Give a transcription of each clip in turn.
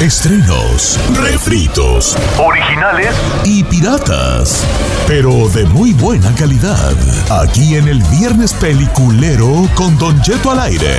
Estrenos, refritos, Originales y piratas, pero de muy buena calidad. Aquí en el Viernes Peliculero con Don Jeto al aire.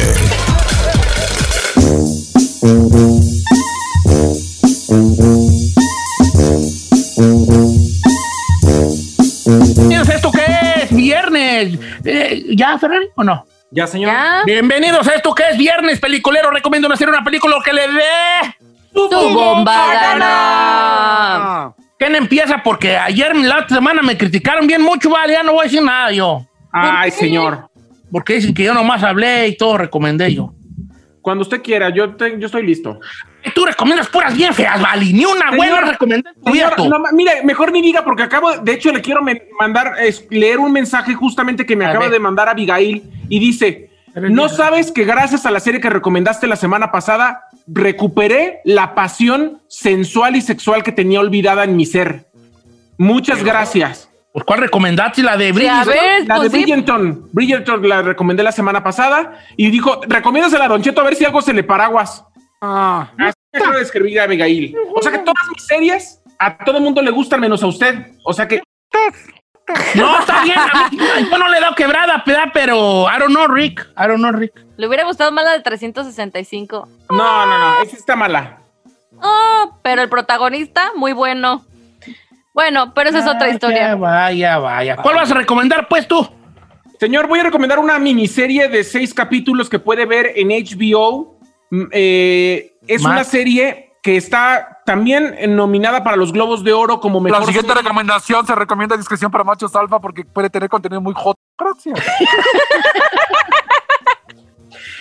Bienvenidos a esto que es viernes. Eh, ¿Ya, Ferrari, o no? Ya, señor. ¿Ya? Bienvenidos a esto que es viernes peliculero. Recomiendo hacer una película que le dé. ¡Tu bomba gana! ¿Quién empieza? Porque ayer, la otra semana, me criticaron bien mucho, vale, ya no voy a decir nada yo. Ay, señor. Porque dicen que yo nomás hablé y todo recomendé yo. Cuando usted quiera, yo, te- yo estoy listo. Tú recomiendas puras bien feas, vale. Ni una Señor, buena Señor, no, ma- mire, mejor ni diga porque acabo, de hecho, le quiero mandar, es, leer un mensaje justamente que me A acaba ver. de mandar Abigail y dice, no sabes que gracias a la serie que recomendaste la semana pasada, recuperé la pasión sensual y sexual que tenía olvidada en mi ser. Muchas gracias. Pues, ¿Cuál recomendaste? La de Sí, a ver, La de pues sí. Bridgerton. Bridgerton la recomendé la semana pasada y dijo, recomiéndasela a Don Cheto a ver si algo se le paraguas. Ah. Así me acaba de escribir Abigail. O sea que todas mis series a todo el mundo le gustan menos a usted. O sea que No, está bien. a mí- yo no le he dado quebrada, ¿verdad? pero I don't know, Rick. I don't know, Rick. Le hubiera gustado más la de 365. no, no, no, esa está mala. Oh, pero el protagonista, muy bueno. Bueno, pero esa es otra historia. ya Vaya, vaya. ¿Cuál vas a recomendar, pues, tú? Señor, voy a recomendar una miniserie de seis capítulos que puede ver en HBO. Mm, eh, es Más. una serie que está también eh, nominada para los Globos de Oro como mejor La siguiente serie. recomendación se recomienda discreción para machos alfa porque puede tener contenido muy hot. Gracias.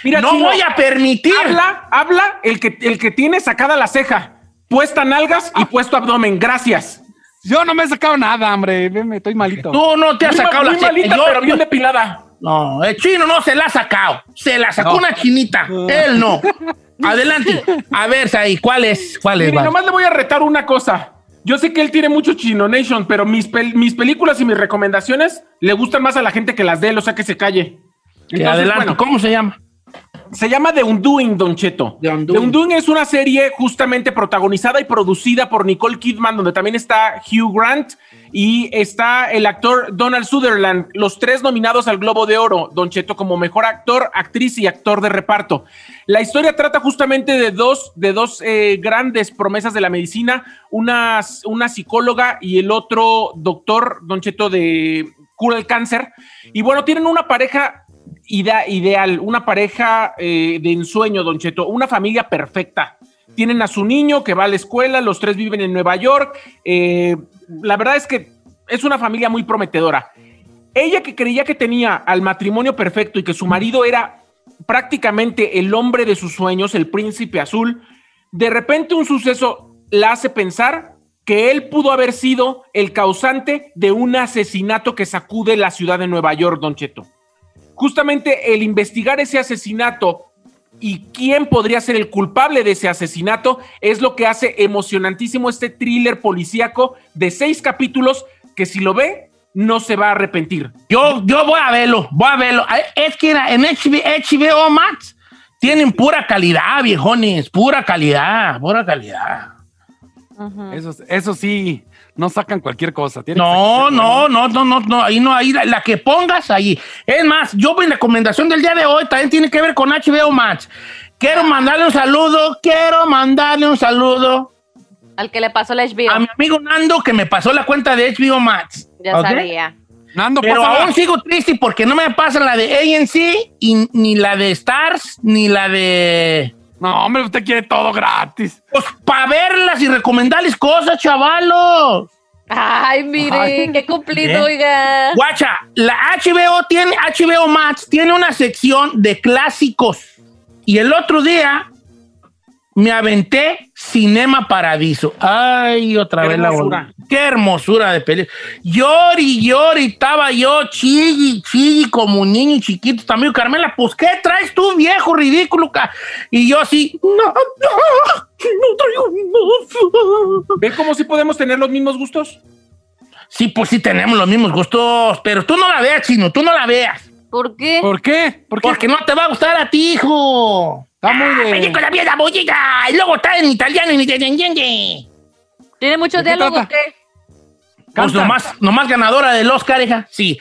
Mira, no Chino, voy a permitir. Habla, habla el que, el que tiene sacada la ceja, puesta nalgas y puesto abdomen. Gracias. Yo no me he sacado nada, hombre. Veme, estoy malito. Tú no te has Muy sacado muy la ceja. malita, Yo- pero bien depilada. No, el chino no se la ha sacado. Se la sacó No. una chinita. Él no. Adelante. A ver, Saí, ¿cuál es? ¿Cuál es? Mire, vale? nomás le voy a retar una cosa. Yo sé que él tiene mucho Chino Nation, pero mis, pel- mis películas y mis recomendaciones le gustan más a la gente que las de él, o sea que se calle. Entonces, adelante. bueno, ¿Cómo se llama? Se llama The Undoing, Don Cheto. The Undoing. The Undoing es una serie justamente protagonizada y producida por Nicole Kidman, donde también está Hugh Grant y está el actor Donald Sutherland, los tres nominados al Globo de Oro, Don Cheto, como mejor actor, actriz y actor de reparto. La historia trata justamente de dos, de dos eh, grandes promesas de la medicina, una, una psicóloga y el otro doctor, Don Cheto, de cura el cáncer. Y bueno, tienen una pareja ida- ideal, una pareja eh, de ensueño, Don Cheto, una familia perfecta. Tienen a su niño que va a la escuela, los tres viven en Nueva York. eh, la verdad es que es una familia muy prometedora. Ella que creía que tenía al matrimonio perfecto y que su marido era prácticamente el hombre de sus sueños, el príncipe azul, de repente un suceso la hace pensar que él pudo haber sido el causante de un asesinato que sacude la ciudad de Nueva York, Don Cheto. Justamente el investigar ese asesinato y quién podría ser el culpable de ese asesinato es lo que hace emocionantísimo este thriller policíaco de seis capítulos que si lo ve no se va a arrepentir. Yo, yo voy a verlo, voy a verlo. Ay, Es que en HBO, HBO Max tienen pura calidad, viejones, pura calidad, pura calidad. Eso, eso sí, no sacan cualquier cosa. Tiene No, no, no, no, no, no, ahí no, ahí la, la que pongas ahí. Es más, yo mi recomendación del día de hoy también tiene que ver con HBO Max. Quiero mandarle un saludo, quiero mandarle un saludo Al que le pasó la HBO. a mi amigo Nando que me pasó la cuenta de HBO Max. ya sabía. Nando, Pero aún sigo triste porque no me pasa la de ANC y ni la de Stars ni la de No, hombre, usted quiere todo gratis. Pues para verlas y recomendarles cosas, chavalos. Ay, mire, Ay. qué cumplido, ¿Eh? oiga. Guacha, la HBO tiene, HBO Max tiene una sección de clásicos. Y el otro día me aventé Cinema Paradiso. Ay, otra Qué vez la hermosura. volví. Qué hermosura de película. Llori, llori, estaba yo chilli, chilli, como un niño chiquito también. Carmela, pues, ¿qué traes tú, viejo ridículo? ca-?" Y yo así, no, no, no traigo nada. ¿Ve cómo si podemos tener los mismos gustos? Sí, pues sí tenemos los mismos gustos, pero tú no la veas, chino, tú no la veas. ¿Por qué? ¿Por qué? ¿Por qué? Porque no te va a gustar a ti, hijo. Está muy de. película bien la bollita. Y luego está en italiano y ni te entiende. ¿Tiene muchos ¿De qué diálogos? ¿qué? Pues nomás, nomás ganadora del Oscar, hija. Sí.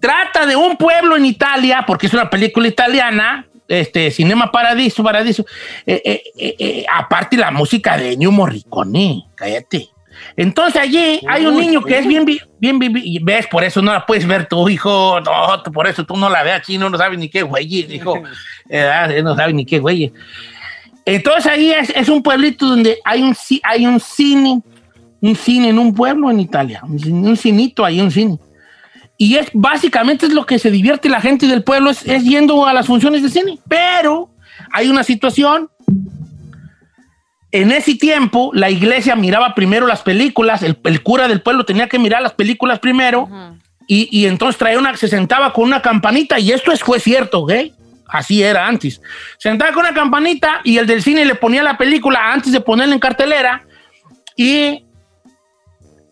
Trata de un pueblo en Italia, porque es una película italiana, este, Cinema Paradiso, Paradiso. Eh, eh, eh, aparte la música de Ennio Morricone, cállate. Entonces allí hay un Uy, niño que es bien, bien, vi- vi- ves, por eso no la puedes ver tu hijo, no, por eso tú no la veas, chino, no sabes ni qué güey, hijo, Eh, no sabes ni qué güey. Entonces ahí es, es un pueblito donde hay un, hay un cine, un cine en un pueblo en Italia, un, un cinito ahí, un cine. Y es básicamente es lo que se divierte la gente del pueblo, es, es yendo a las funciones de cine. Pero hay una situación. En ese tiempo, la iglesia miraba primero las películas, el, el cura del pueblo tenía que mirar las películas primero, y, y entonces traía una, se sentaba con una campanita, y esto es, fue cierto, ¿ok? Así era antes. Se sentaba con una campanita y el del cine le ponía la película antes de ponerla en cartelera, y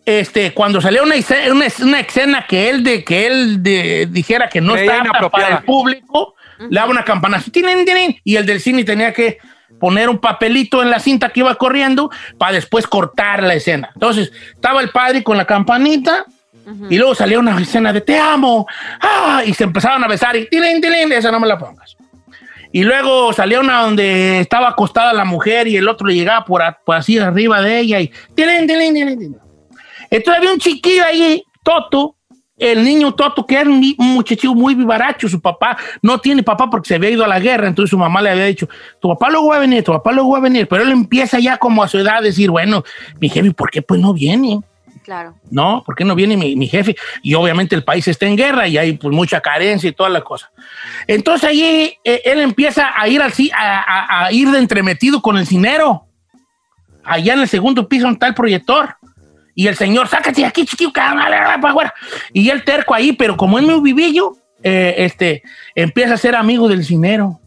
este, cuando salía una, escena- una, una escena que él, de, que él de- dijera que no Creía estaba para el público, le daba una campana y el del cine tenía que poner un papelito en la cinta que iba corriendo para después cortar la escena. Entonces, estaba el padre con la campanita y luego salía una escena de te amo, ah, y se empezaban a besar y tilín, tilín, esa no me la pongas. Y luego salía una donde estaba acostada la mujer y el otro le llegaba por, a- por así arriba de ella y tilín, tilín, tilín, tilín. Entonces había un chiquillo ahí, Toto, el niño Toto, que era un, muchachito muy vivaracho. Su papá no tiene papá porque se había ido a la guerra. Entonces su mamá le había dicho: Tu papá luego va a venir, tu papá luego va a venir. Pero él empieza ya como a su edad a decir: Bueno, mi jefe, ¿por qué pues no viene? Claro. ¿no? ¿Por qué no viene mi, mi jefe? Y obviamente el país está en guerra y hay pues mucha carencia y toda la cosa. Entonces allí eh, él empieza a ir ci- a, a- a ir de entremetido con el cinero. Allá en el segundo piso está el proyector. Y el señor, sácate de aquí, chiquillo, para afuera. Y él terco ahí, pero como es muy vivillo, eh, este, empieza a ser amigo del cinero.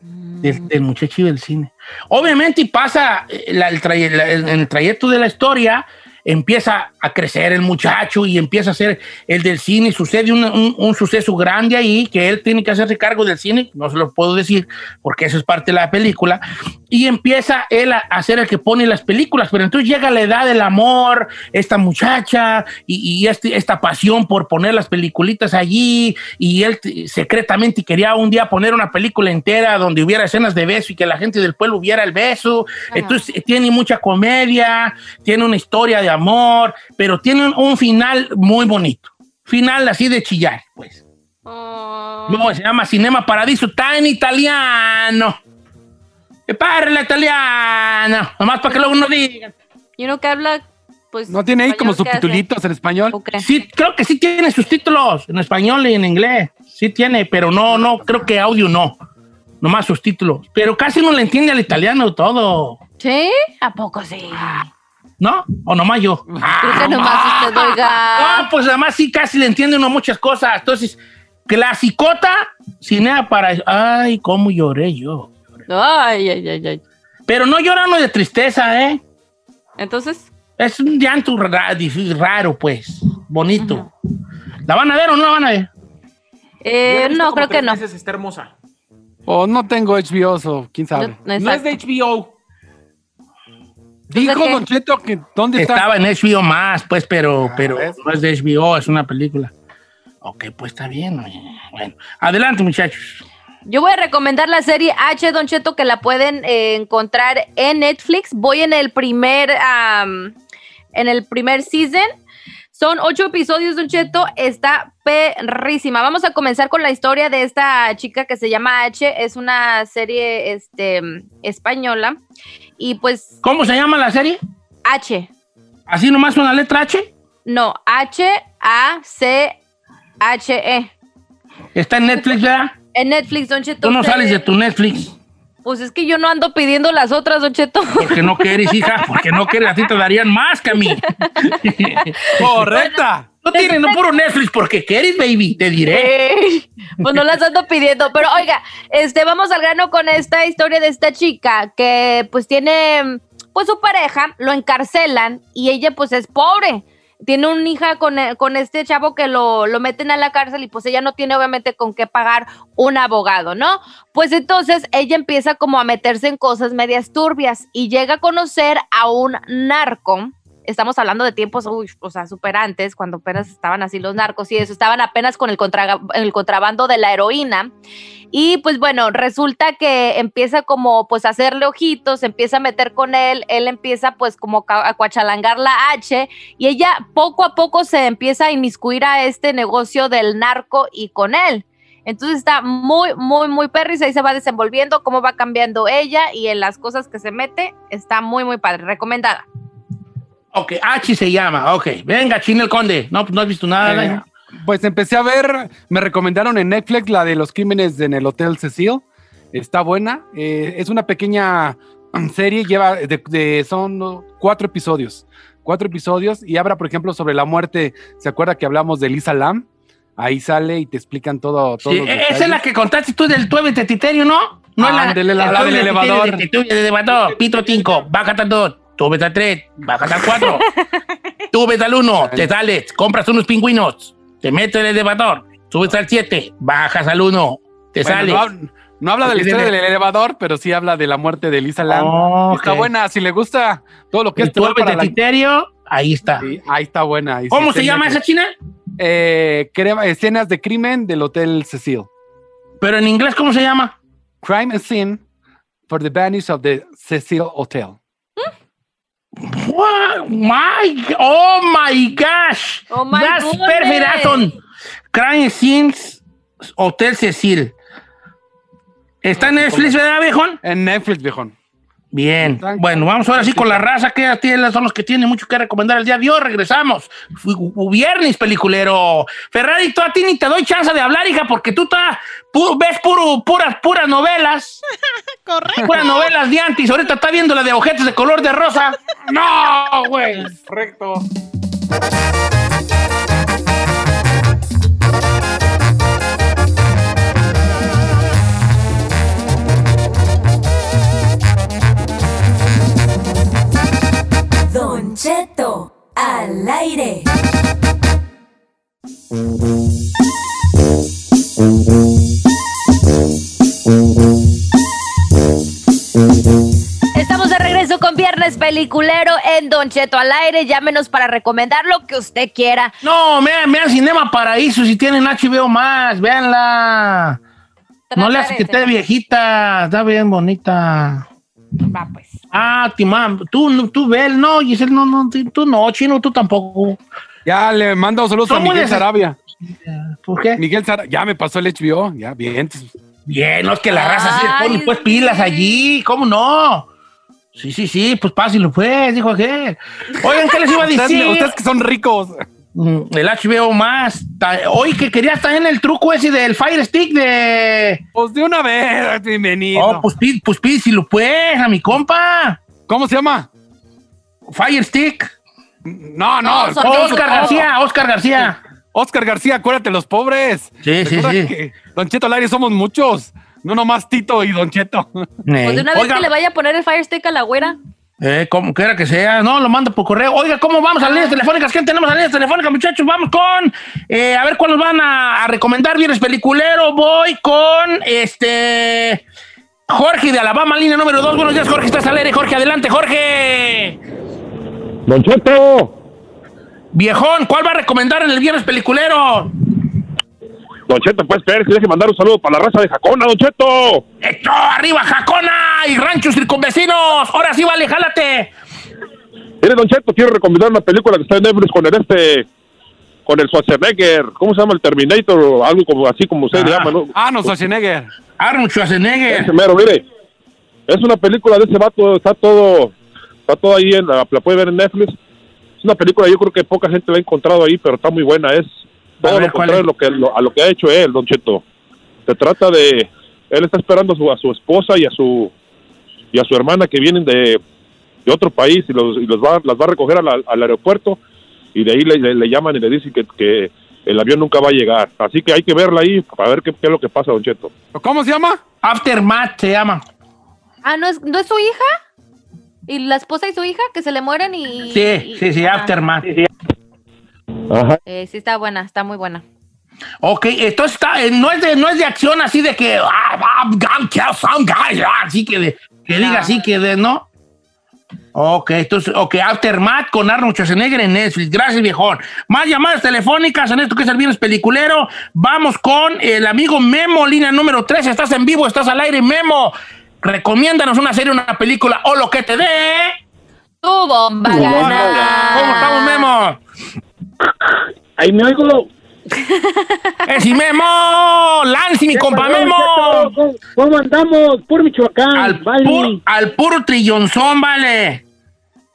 Del, del muchacho del cine. Obviamente, y pasa eh, la- el la- el trayecto de la historia, empieza a crecer el muchacho y empieza a ser el del cine. Sucede un, un- un suceso grande ahí que él tiene que hacerse cargo del cine, no se lo puedo decir porque eso es parte de la película. Y empieza él a, a ser el que pone las películas, pero entonces llega la edad del amor, esta muchacha y, y este- esta pasión por poner las peliculitas allí. Y él secretamente quería un día poner una película entera donde hubiera escenas de beso y que la gente del pueblo viera el beso. Entonces eh, tiene mucha comedia, tiene una historia de amor, pero tiene un, final muy bonito. Final así de chillar, pues. Oh. No, se llama Cinema Paradiso, está en italiano. Que parla italiano, nomás para que luego no digan. Y uno que habla, pues. ¿No tiene ahí como subtitulitos en español? Sí, creo que sí tiene sus títulos en español y en inglés. Sí tiene, pero no, no, creo que audio no. Nomás sus títulos. Pero casi no le entiende al italiano todo. ¿Sí? ¿A poco sí? ¿No? O nomás yo. Creo que nomás usted oiga. Ah, pues además sí casi le entiende uno muchas cosas. Entonces, clasicota, cinea para... Ay, cómo lloré yo. Ay, ay, ay, ay. Pero no llorando de tristeza, ¿eh? Entonces, Es un llanto raro, pues. Bonito. ¿La van a ver o no la van a ver? eh, no, creo que no. veces, Está hermosa. O no tengo HBO, o quién sabe. No, No es de HBO. Dijo ¿de qué? Don Cheto que dónde está. Estaba en HBO más, pues, pero, Ah, pero ¿ves? no es de HBO, es una película. Ok, pues está bien. Bueno, adelante, muchachos. Yo voy a recomendar la serie H, Don Cheto, que la pueden eh, encontrar en Netflix. Voy en el primer, am, en el primer season. Son ocho episodios, Don Cheto. Está perrísima. Vamos a comenzar con la historia de esta chica que se llama H. Es una serie este, española. Y pues ¿Cómo se llama la serie? H. ¿Así nomás una letra H? No, H-A-C-H-E. Está en Netflix, ¿verdad? En Netflix, Don Cheto. Tú no sales de tu Netflix Pues es que yo no ando pidiendo las otras, Don Cheto. porque no quieres, hija, porque no quieres, a ti te darían más que a mí. Correcta. No tienes no puro Netflix porque quieres, baby, te diré. Pues no las ando pidiendo, pero oiga, este, vamos al grano con esta historia de esta chica que pues tiene, pues su pareja lo encarcelan y ella pues es pobre. Tiene una hija con, e- con este chavo que lo, lo meten a la cárcel y pues ella no tiene obviamente con qué pagar un abogado, ¿no? Pues entonces ella empieza como a meterse en cosas medias turbias y llega a conocer a un narco. Estamos hablando de tiempos, uy, o sea, super antes, cuando apenas estaban así los narcos y eso, estaban apenas con el, contra- el contrabando de la heroína. Y pues bueno, resulta que empieza como pues a hacerle ojitos, empieza a meter con él, él empieza pues como a cuachalangar la H y ella poco a poco se empieza a inmiscuir a este negocio del narco y con él. Entonces está muy, muy, muy perris, ahí se va desenvolviendo, cómo va cambiando ella y en las cosas que se mete, está muy, muy padre, recomendada. Ok, H se llama, ok. Venga, Chino el Conde. No, pues no has visto nada. Eh, pues empecé a ver, me recomendaron en Netflix la de los crímenes en el Hotel Cecil. Está buena. eh, es una pequeña mm, serie, lleva de, de- son cuatro episodios. Cuatro episodios y habla, por ejemplo, sobre la muerte. ¿Se acuerda que hablamos de Lisa Lam? Ahí sale y te explican todo. Sí, e- esa es la que contaste tú del tuebe de Titerio, ¿no? No es la- el la tuebe del elevador. de elevador. Pitro 5, bájate al 2, tuve al 3, bájate al 4. Subes al 1, te sales, compras unos pingüinos, te metes en el elevador, subes al 7, bajas al 1, te Bueno, sales. no, hab- no habla de la historia del elevador, pero sí habla de la muerte de Lisa Lam. Oh, Está buena, si le gusta todo lo que es tuebe para la- Titerio, ahí está. Sí, ahí está buena. ¿Cómo se llama esa china? Eh, escenas de crimen del Hotel Cecil. Pero en inglés, ¿cómo se llama? Crime and Sin for the Vanish of the Cecil Hotel. What? My, oh my gosh. Oh my That's goodness. perfect, Anton. Crime Scenes Hotel Cecil. ¿Está en Netflix, verdad, viejón? En Netflix, viejón. Bien. Bueno, vamos ahora sí con la raza que tiene- son los que tienen mucho que recomendar el día de hoy. Regresamos. Viernes, peliculero. Ferrari, tú a ti ni te doy chance de hablar, hija, porque tú ta- pu- ves puro, puras, puras novelas. Correcto. Puras novelas de antes. Ahorita está viendo la de objetos de color de rosa. No, güey. Correcto. Don Cheto, al aire. Estamos de regreso con Viernes Peliculero en Don Cheto al aire. Llámenos para recomendar lo que usted quiera. No, vean, vean Cinema Paraíso si tienen HBO más, véanla. No le hace que esté viejita, está bien bonita. Va, pues. Ah, Timán, tú, no- tú vel, no, Giselle, no, no, tú no, Chino, tú tampoco. Ya le mando saludos a Miguel Sarabia. ¿Por qué? Miguel Sarabia, ya me pasó el HBO, ya, bien. Bien, no es que la raza Ay, pone pues sí. pilas allí, ¿cómo no? Sí, sí, sí, pues pásenlo pues, dijo aquel. Oigan, ¿qué les iba a Ustedes, decir? ustedes que son ricos. Mm, El HBO más. Hoy que querías también el truco ese del Fire Stick de... Pues de una vez, bienvenido. Oh, pues pide, pues pídeselo pues, a mi compa. ¿Cómo se llama? Fire Stick. No, no. No, son- ¿cómo se Oscar? García, Oscar García. Oscar García, acuérdate, los pobres. Sí, sí, sí. que Don Cheto al aire somos muchos. No nomás Tito y Don Cheto. Pues de una vez Oiga, que le vaya a poner el Fire Stick a la güera. Eh, como quiera que sea, no, lo manda por correo. Oiga, ¿cómo vamos a líneas telefónicas? ¿Quién tenemos a líneas telefónicas, muchachos? Vamos con, eh, a ver cuál nos van a, a recomendar. Viernes peliculero, voy con, este, Jorge de Alabama, línea número 2. Buenos días, Jorge, estás al aire. Jorge, adelante, Jorge. Don Cheto, Viejón, ¿cuál va a recomendar en el Viernes peliculero? Don Cheto, puede esperar que deje mandar un saludo para la raza de Jacona, Don Cheto. ¡Esto! ¡Arriba, Jacona! ¡Y ranchos circunvecinos! ¡Ahora sí, vale, jálate! Mire, Don Cheto, quiero recomendar una película que está en Netflix con el este, con el Schwarzenegger, ¿cómo se llama? El Terminator, algo como así como usted le Ah. llama, ¿no? Ah, no, Schwarzenegger. Arnold Schwarzenegger. Ese mero, mire. Es una película de ese vato, está todo, está todo ahí, en, la, la puede ver en Netflix. Es una película, yo creo que poca gente la ha encontrado ahí, pero está muy buena. Es todo ver, lo ¿cuál contrario lo, que, lo- a lo que ha hecho él, Don Cheto. Se trata de, él está esperando a su, a su esposa y a su, y a su hermana que vienen de, de otro país y, los, y los va, las va a recoger al, al aeropuerto y de ahí le, le- le llaman y le dicen que, que el avión nunca va a llegar. Así que hay que verla ahí para ver qué, qué es lo que pasa, Don Cheto. ¿Cómo se llama? Aftermath se llama. Ah, ¿no es, ¿no es su hija? ¿Y la esposa y su hija que se le mueren y...? Sí, y- sí, sí, ah. Aftermath. Ajá. Eh, sí está buena, está muy buena. Ok, entonces está, eh, no, es de, no es de acción así de que. ah, ah, some guy, ah, así que, de, que diga así que de. ¿No? Ok, entonces, ok, Aftermath con Arnold Schwarzenegger en Netflix. Gracias, viejón. Más llamadas telefónicas en esto que es el viernes peliculero. Vamos con el amigo Memo, línea número 3. Estás en vivo, estás al aire, Memo. Recomiéndanos una serie, una película o lo que te dé. Tu bomba ¿Cómo estamos, Memo? Ahí me oigo. ¡Es y Memo! ¡Lance, mi compa Memo! ¿Cómo, cómo andamos? Por Michoacán, Al, vale. pur- al puro trillonzón, vale.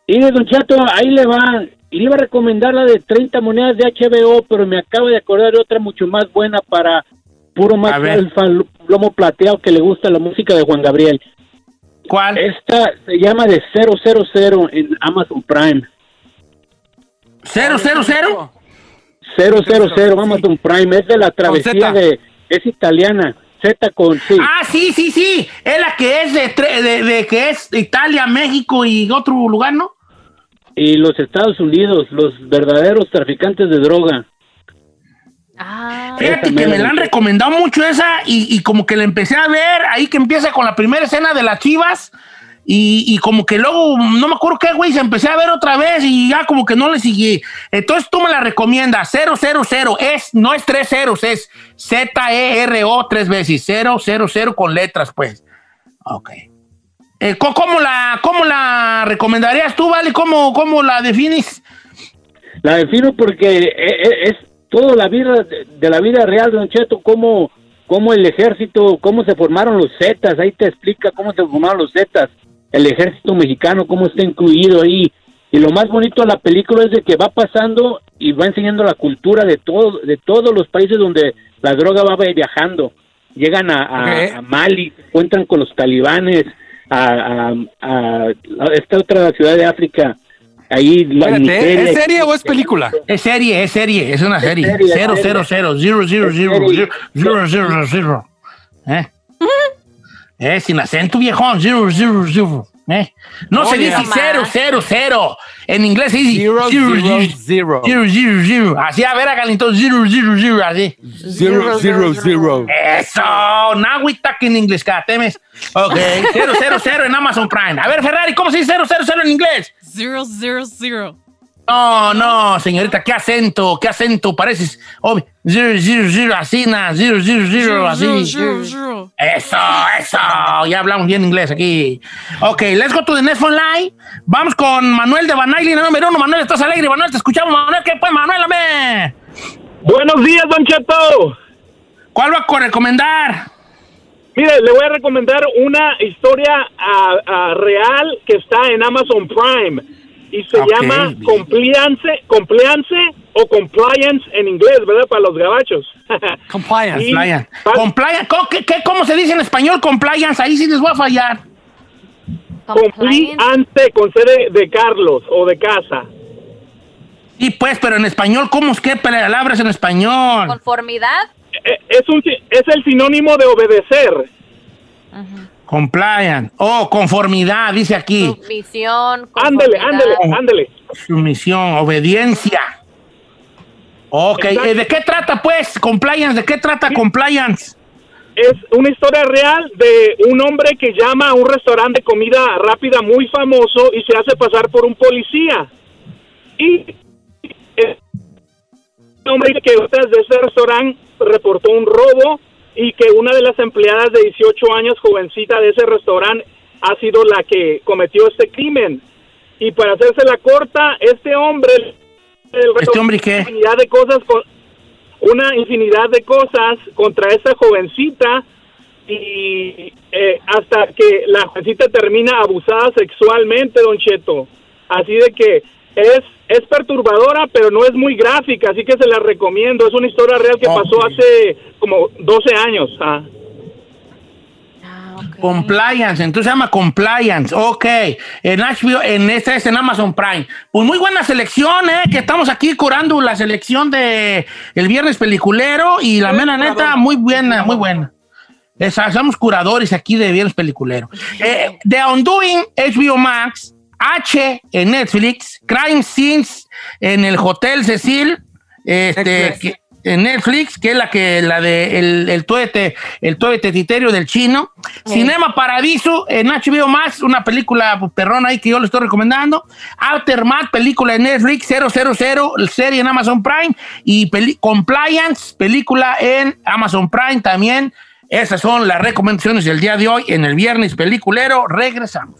Y Don Chato, ahí le va. Y le iba a recomendar la de 30 monedas de HBO, pero me acabo de acordar de otra mucho más buena para puro más alfa lomo plateado que le gusta la música de Juan Gabriel. ¿Cuál? Esta se llama de 000 en Amazon Prime. ¿Cero, cero, cero? 000 Amazon Prime. Es de la travesía de... Es italiana. Z con sí. Ah, sí, sí, sí. Es la que es de, tre- de, de que es Italia, México y otro lugar, ¿no? Y los Estados Unidos, los verdaderos traficantes de droga. Ah, Fíjate que me la han recomendado mucho esa y, y como que la empecé a ver ahí que empieza con la primera escena de las chivas y, como que luego, no me acuerdo qué, güey, se empecé a ver otra vez y ya como que no le seguí. Entonces tú me la recomiendas, 000, es, no es tres ceros, es Z-E-R-O tres veces, 000 con letras, pues. Ok. Eh, ¿có- ¿cómo, la, ¿Cómo la recomendarías tú, vale? ¿Cómo, cómo la defines? La defino porque e- e- es, toda la vida de la vida real, Don Cheto, cómo, cómo el ejército, cómo se formaron los Zetas, ahí te explica cómo se formaron los Zetas, el ejército mexicano, cómo está incluido ahí. Y lo más bonito de la película es de que va pasando y va enseñando la cultura de, todo, de todos los países donde la droga va viajando. Llegan a, a- Ok. a Mali, se encuentran con los talibanes, a, a- a- a esta otra ciudad de África. Ahí la Espérate, Nigeria. ¿es serie o es película? Es serie, es serie, es una serie. serie, es 0, 0, serie. 0, 0, 0, 0, serie. 0, 0, 0, ¿Eh? Eh, sin acento viejón, 0, 0, 0. ¿Eh? No se Oye. dice No 0, más. 0, 0. En inglés se dice Zero, 0, zero, 0, zero. 0, 0, 0. Así, a ver, hágale entonces 0, 0, 0, así. Zero, zero, zero. Eso, now we talk in English, temes. Ok, 0, 0, 0 en Amazon Prime. A ver, Ferrari, ¿cómo se dice 0, 0, 0 en inglés? Zero, zero, zero. No, no, señorita, qué acento, qué acento, pareces obvio. Zero, zero, zero, así, na, zero, zero, zero, así. zero, zero. Eso, eso, ya hablamos bien inglés aquí. Ok, let's go to the next phone line. Vamos con Manuel de Banay, número uno. Manuel, estás alegre, Manuel, te escuchamos, Manuel, ¿qué pues, Manuel, ame? Buenos días, Don Cheto. ¿Cuál va a recomendar? Mire, le voy a recomendar una historia ah, ah, real que está en Amazon Prime y se Ok, llama bien. Compliance, Compliance o Compliance en inglés, ¿verdad? Para los gabachos. Compliance. Y- Compliance. pa- Compliance, ¿cómo, qué- qué- cómo se dice en español compliance? Ahí sí les voy a fallar. compliance. Con C de, de Carlos o de casa. Sí, pues, pero en español, ¿cómo es que palabras en español? Conformidad. Eh, Es, un, es el sinónimo de obedecer. Compliance. Oh, conformidad, dice aquí. Sumisión. Ándele, ándele, ándele. Sumisión, obediencia. Ok, Exacto. eh, ¿de qué trata, pues? Compliance, ¿de qué trata compliance? es una historia real de un hombre que llama a un restaurante de comida rápida muy famoso y se hace pasar por un policía. Y un hombre que detrás de ese restaurante reportó un robo y que una de las empleadas de 18 años, jovencita de ese restaurante, ha sido la que cometió este crimen. Y para hacerse la corta, este hombre... el ¿Este hombre qué? infinidad de cosas una infinidad de cosas contra esta jovencita y eh, hasta que la jovencita termina abusada sexualmente, Don Cheto. Así de que es es perturbadora, pero no es muy gráfica, así que se la recomiendo. Es una historia real que pasó hace como 12 años. ah. Ah, ok. Compliance, entonces se llama Compliance. Ok, en HBO, en este es en Amazon Prime. Pues muy buena selección, ¿eh? Que estamos aquí curando la selección de el viernes peliculero y la mera neta, muy buena, muy buena. Esa- somos curadores aquí de viernes peliculero. Eh, The Undoing, HBO Max, H en Netflix, Crime Scenes en el Hotel Cecil, este, que- en Netflix, que es la que la de el, el tuete, el tuete titerio del chino. Cinema Paradiso en HBO más, una película perrona ahí que yo le estoy recomendando. Aftermath, película en Netflix, 000, serie en Amazon Prime. Y peli- Compliance, película en Amazon Prime también. Esas son las recomendaciones del día de hoy en el viernes peliculero. Regresamos.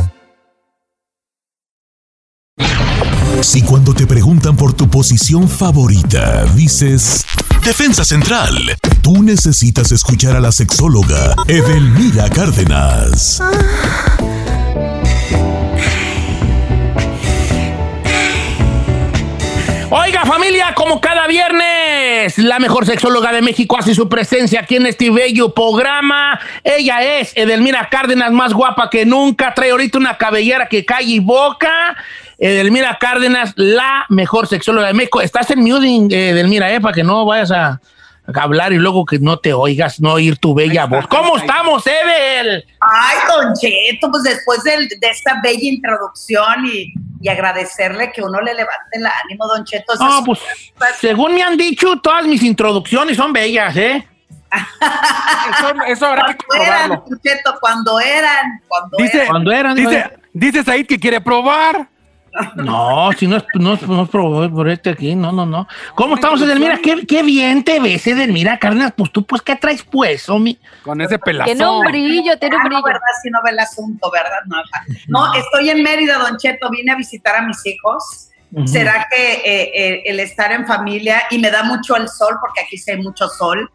Si cuando te preguntan por tu posición favorita, dices Defensa Central, tú necesitas escuchar a la sexóloga Edelmira Cárdenas. Oiga familia, como cada viernes, la mejor sexóloga de México hace su presencia aquí en este bello programa. Ella es Edelmira Cárdenas, más guapa que nunca. Trae ahorita una cabellera que cae y boca. Edelmira Cárdenas, la mejor sexóloga de México. Estás en muting, Edelmira, eh, para que no vayas a, a hablar y luego que no te oigas, no oír tu bella voz. ¿Cómo estamos, Edel? Ay, Don Cheto, pues después de, esta bella introducción y, y agradecerle que uno le levante el ánimo, Don Cheto. No, es- pues, según me han dicho, todas mis introducciones son bellas, ¿eh? Eso, eso habrá que cuando eran, comprobarlo. Don Cheto, cuando eran, cuando Dice, eran. Cuando eran, dice, dice Said que quiere probar. No, si no es, no es, no es por, este aquí, no, no, no. ¿Cómo estamos, Edelmira? ¿Qué, qué bien te ves, Edelmira Cárdenas. Pues tú, pues, ¿qué traes, pues, homie? Con ese pelazo. Tiene un brillo, tiene un Ah, no, brillo. ¿verdad? Si no ve el asunto, ¿verdad? No, no, estoy en Mérida, Don Cheto, vine a visitar a mis hijos. Ujú. ¿Será que eh, eh, el estar en familia, y me da mucho el sol, porque aquí sí hay mucho sol,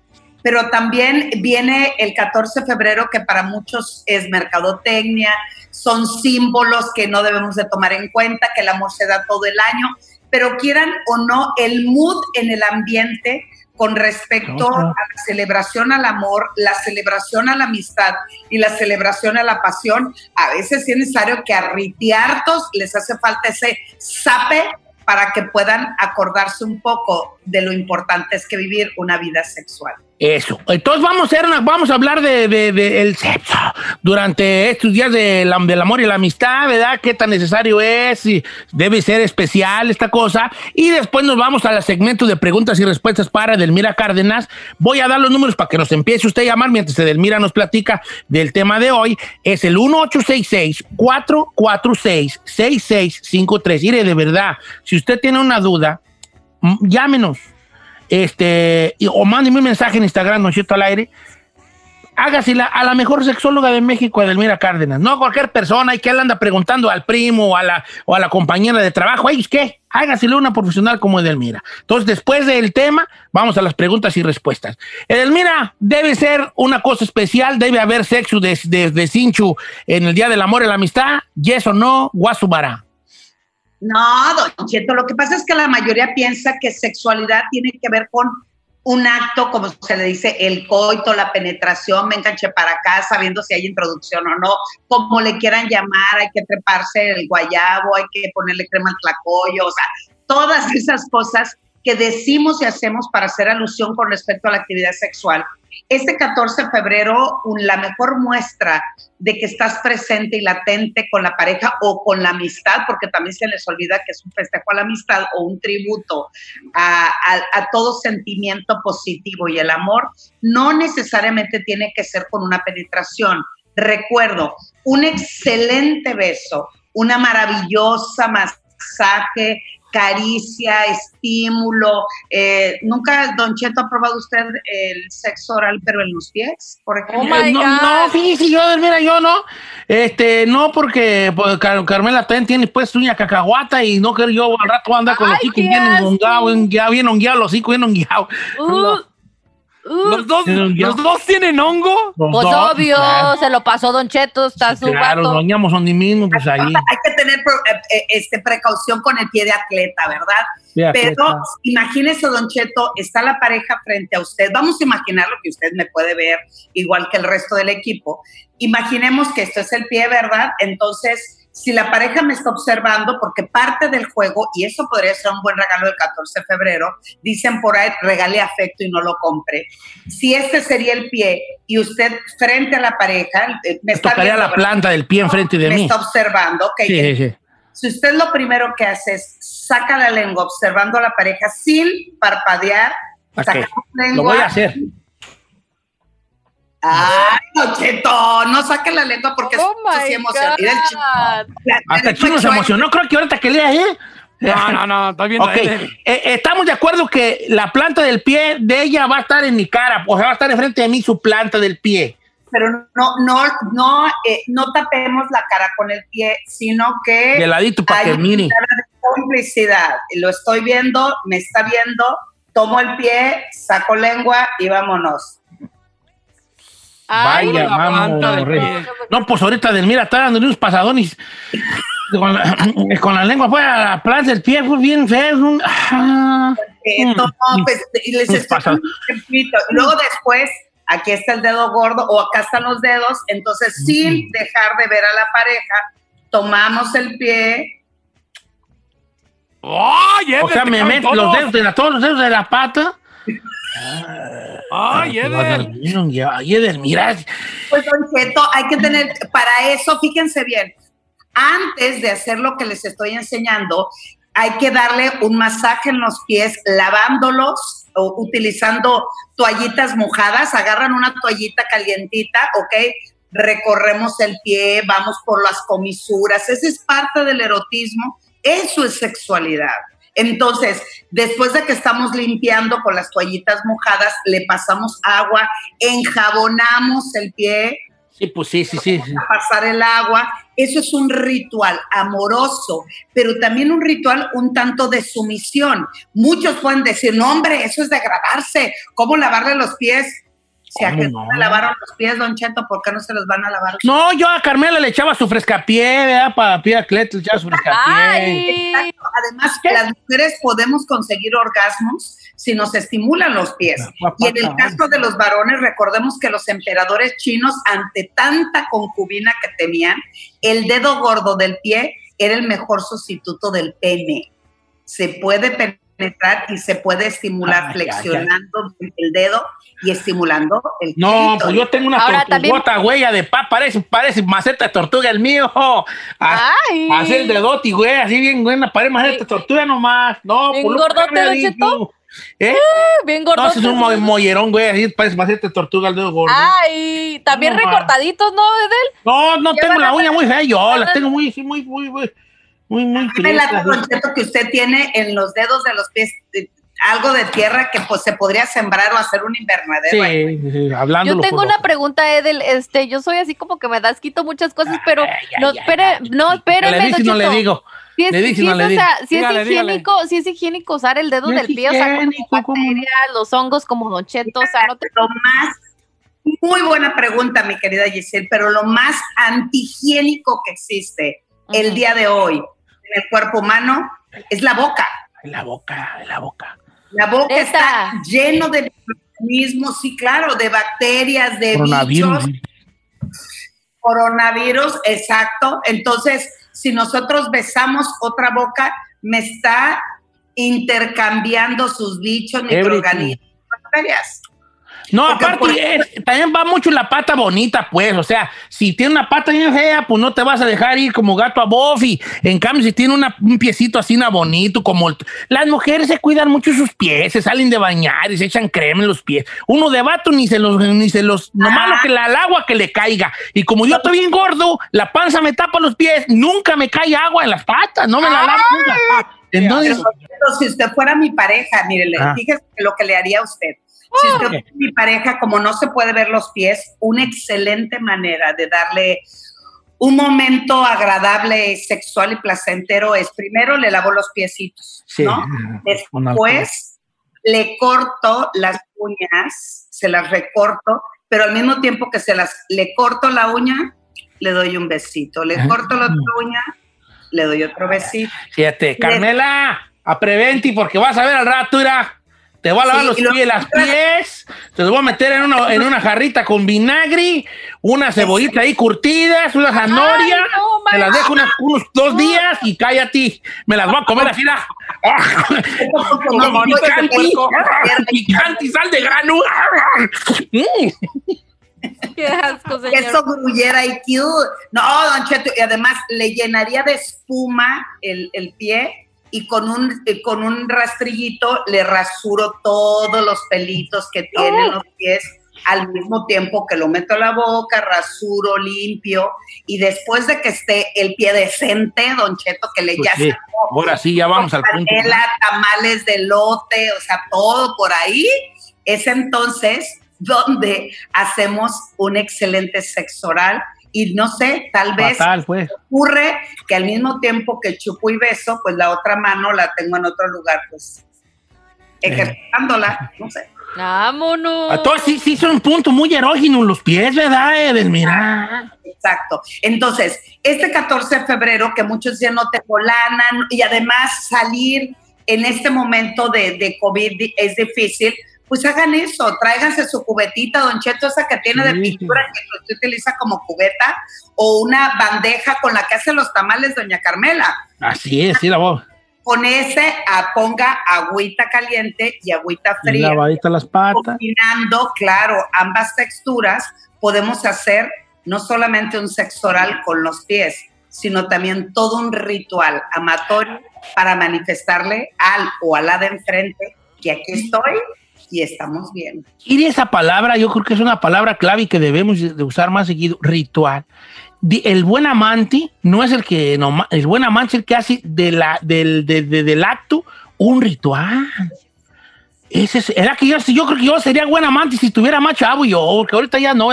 pero también viene el 14 de febrero, que para muchos es mercadotecnia, son símbolos que no debemos de tomar en cuenta, que el amor se da todo el año, pero quieran o no, el mood en el ambiente con respecto a la celebración al amor, la celebración a la amistad y la celebración a la pasión, a veces es necesario que a ritiartos les hace falta ese sape para que puedan acordarse un poco de lo importante es que vivir una vida sexual. Eso. Entonces vamos a, hacer hablar de, el sexo durante estos días de la- del amor y la amistad, ¿verdad? ¿Qué tan necesario es? Debe ser especial esta cosa. Y después nos vamos al segmento de preguntas y respuestas para Edelmira Cárdenas. Voy a dar los números para que nos empiece usted a llamar mientras Edelmira nos platica del tema de hoy. Es el 1866-446-6653. Mire, de verdad, si usted tiene una duda, m- llámenos este, o mándeme un mensaje en Instagram, no al aire. Hágasela a la mejor sexóloga de México, Edelmira Cárdenas. No a cualquier persona y que él anda preguntando al primo o a la, o a la compañera de trabajo. ¿Ay, qué? Hágasela a una profesional como Edelmira. Entonces, después del tema, vamos a las preguntas y respuestas. Edelmira, debe ser una cosa especial, debe haber sexo desde de, de cinchu en el Día del Amor y la Amistad. ¿Yes o no? Guasubara. No, Don Cheto, lo que pasa es que la mayoría piensa que sexualidad tiene que ver con un acto, como se le dice, el coito, la penetración, me enganché para acá, sabiendo si hay introducción o no, como le quieran llamar, hay que treparse el guayabo, hay que ponerle crema al tlacoyo, o sea, todas esas cosas que decimos y hacemos para hacer alusión con respecto a la actividad sexual. Este 14 de febrero, la mejor muestra de que estás presente y latente con la pareja o con la amistad, porque también se les olvida que es un festejo a la amistad o un tributo a todo sentimiento positivo y el amor, no necesariamente tiene que ser con una penetración. Recuerdo, un excelente beso, una maravillosa masaje, caricia, estímulo. Eh, ¿Nunca, Don Cheto, ha probado usted el sexo oral, pero en los pies, por ejemplo? my Eh, no, no, fíjese, yo, mira, yo no. Este, no, porque pues, Car- Carmela también tiene pues uña cacahuata y no quiero yo al rato andar con los Ay, hijos qué bien engongados, enguiados, bien hongueados, los hijos bien hongueados. Uh, uh. ¿Los dos, ¿Los dos tienen hongo? Los Pues dos, obvio, claro, se lo pasó Don Cheto, está su Claro, vato. nos bañamos donde mismo, pues ahí. Hay que tener eh, eh, este, precaución con el pie de atleta, ¿verdad? Vea, ¿qué Pero imagínese, Don Cheto, está la pareja frente a usted. Vamos a imaginar lo que usted me puede ver, igual que el resto del equipo. Imaginemos que esto es el pie, ¿verdad? Entonces si la pareja me está observando, porque parte del juego, y eso podría ser un buen regalo del 14 de febrero, dicen por ahí, regale afecto y no lo compre. Si este sería el pie y usted frente a la pareja, eh, me está Tocaría viendo, la planta del pie enfrente de me mí. está observando, ok. Sí. Si usted lo primero que hace es saca la lengua observando a la pareja sin parpadear, Ok, saca la Lo lengua. voy a hacer. Ay, Cheto, no saque la lengua porque Oh sí my emociona. Mira el chico. La- Hasta chino se emocionó. Creo que ahorita que lea, ¿eh? No, no, no, estoy viendo. Ok, a él. eh, estamos de acuerdo que la planta del pie de ella va a estar en mi cara, o sea, va a estar enfrente de mí su planta del pie. Pero no, no, no, eh, no tapemos la cara con el pie, sino que De ladito para que mire. complicidad. Lo estoy viendo, me está viendo, tomo el pie, saco lengua y vámonos. Ay, Vaya, vamos. No, pues ahorita Delmira está dando unos pasadones con la, con la lengua fuera la planta del pie, fue bien feo. un- ah. Eh, no, mm, pues, y les. Y luego después, aquí está el dedo gordo o acá están los dedos. Entonces, sin dejar de ver a la pareja, tomamos el pie. ¡Ay, O sea, me meto los dedos de la, todos los dedos de la pata. ¡Ay, Eder! Ay, Edelmira. Pues, Don Cheto, hay que tener, para eso, fíjense bien, antes de hacer lo que les estoy enseñando, hay que darle un masaje en los pies, lavándolos o utilizando toallitas mojadas. Agarran una toallita calientita, ¿ok? Recorremos el pie, vamos por las comisuras. Esa es parte del erotismo. Eso es sexualidad. Entonces, después de que estamos limpiando con las toallitas mojadas, le pasamos agua, enjabonamos el pie, Sí, pues sí, sí, sí. a pasar el agua. Eso es un ritual amoroso, pero también un ritual un tanto de sumisión. Muchos pueden decir, no, hombre, eso es degradarse. ¿Cómo lavarle los pies? Si a ¿Cómo Jesús no? le lavaron los pies, Don Cheto, ¿por qué no se los van a lavar? No, yo a Carmela le echaba su frescapié, ¿verdad? Para pie atlet, le echaba su frescapié. Exacto. Además, las mujeres podemos conseguir orgasmos si nos estimulan los pies. Y en el caso de los varones, recordemos que los emperadores chinos, ante tanta concubina que tenían, el dedo gordo del pie era el mejor sustituto del pene. Se puede penetrar y se puede estimular ay, flexionando el dedo y estimulando el No, clítoris. pues yo tengo una Ahora tortugota, güey, de pa, parece, parece maceta de tortuga el mío. A- Ay. Hacer el dedoti, güey, así bien buena, parece maceta de tortuga nomás. No, ¿Bien por lo que gordote, Don. Cheto? ¿Eh? bien No, gordo. ese es un mo- mollerón, güey, así parece maceta de tortuga el dedo gordo. Ay, también No, recortaditos, ¿no, Edel? No, no tengo la uña muy fea, yo van la a- tengo muy, sí, muy, muy, muy, muy, muy prieta, Don Cheto, que usted tiene en los dedos de los pies eh, algo de tierra que pues se podría sembrar o hacer un invernadero. ahí. Sí, sí, hablando. Yo tengo una pregunta, Edel. Este, yo soy así como que me das quito muchas cosas, pero no, espere, no, espérenme, Le dice y no le digo. Si es, y si no es, le o sea, si Dígale, es dígale. higiénico, si es higiénico usar el dedo No del pie, o sea, con higiénico, ¿cómo no? bacterias, los hongos como Don Cheto, o sea, no te Lo más, muy buena pregunta, mi querida Giselle, pero lo más antihigiénico que existe el día de hoy en el cuerpo humano es la boca. La boca, la boca. La boca está lleno de microorganismos, sí, claro, de bacterias, de Coronavirus. bichos, coronavirus, exacto. Entonces, si nosotros besamos otra boca, me está intercambiando sus bichos, microorganismos, bacterias. No, Porque aparte, por- también va mucho la pata bonita, pues. O sea, si tiene una pata bien fea, pues no te vas a dejar ir como gato a Buffy. En cambio, si tiene una- un piecito así, na bonito, como. el- las mujeres se cuidan mucho sus pies, se salen de bañar y se echan crema en los pies. Uno de vato ni se los. Ni se los nomás lo que la, el agua que le caiga. Y como yo estoy bien gordo, la panza me tapa los pies, nunca me cae agua en las patas, no me la lavo nunca. Entonces. Pero si usted fuera mi pareja, mire, le- Ah. fíjese lo que le haría a usted. Si usted fuera mi pareja, como no se puede ver los pies, una excelente manera de darle un momento agradable, sexual y placentero es primero le lavo los piecitos, Sí. ¿no? Después le corto las uñas, se las recorto, pero al mismo tiempo que se las le corto la uña, le doy un besito. Le Ah. corto la otra uña, le doy otro besito. Fíjate, Carmela, a Preventi, porque vas a ver al rato, mira. Te voy a lavar Sí, los lo- pies, las pies, te los voy a meter en una, en una jarrita con vinagre, una cebollita ahí curtidas, una zanahoria, no, te las dejo unas- unos dos días y cállate, me las voy a comer así, ah, Como y sal de grano. Mm. Qué asco, señor. Queso gruyera y cute. No, Don Cheto, y además le llenaría de espuma el, el pie y con un, eh, con un rastrillito le rasuro todos los pelitos que tienen los pies al mismo tiempo que lo meto a la boca, rasuro, limpio y después de que esté el pie decente, Don Cheto, que le Pues ya sí, sacó ahora sí, ya vamos al punto. tamales de lote, o sea, todo por ahí, es entonces donde hacemos un excelente sexo oral y no sé, tal vez Fatal, pues. ocurre que al mismo tiempo que chupo y beso, pues la otra mano la tengo en otro lugar, pues ejercitándola, no sé. Vámonos. Entonces sí, sí son un punto muy erógeno los pies, ¿verdad, Edelmira? Exacto. Entonces, este 14 de febrero, que muchos dicen no te volanan y además salir en este momento de, de COVID es difícil, pues hagan eso, tráiganse su cubetita, Don Cheto, esa que tiene de Sí. pintura que usted utiliza como cubeta, o una bandeja con la que hace los tamales Doña Carmela. Así es, sí, la voz. Con ese ah, ponga agüita caliente y agüita fría. lavadita las patas. Combinando, claro, ambas texturas, podemos hacer no solamente un sexo oral con los pies, sino también todo un ritual amatorio para manifestarle al o a la de enfrente que aquí estoy y estamos bien. Y esa palabra, yo creo que es una palabra clave y que debemos de usar más seguido, ritual. El buen amante no es el que, el buen amante es el que hace de la, del, de- de- del acto un ritual. Ese es- era que yo, yo creo que yo sería buen amante si tuviera más chavo yo, porque ahorita ya no,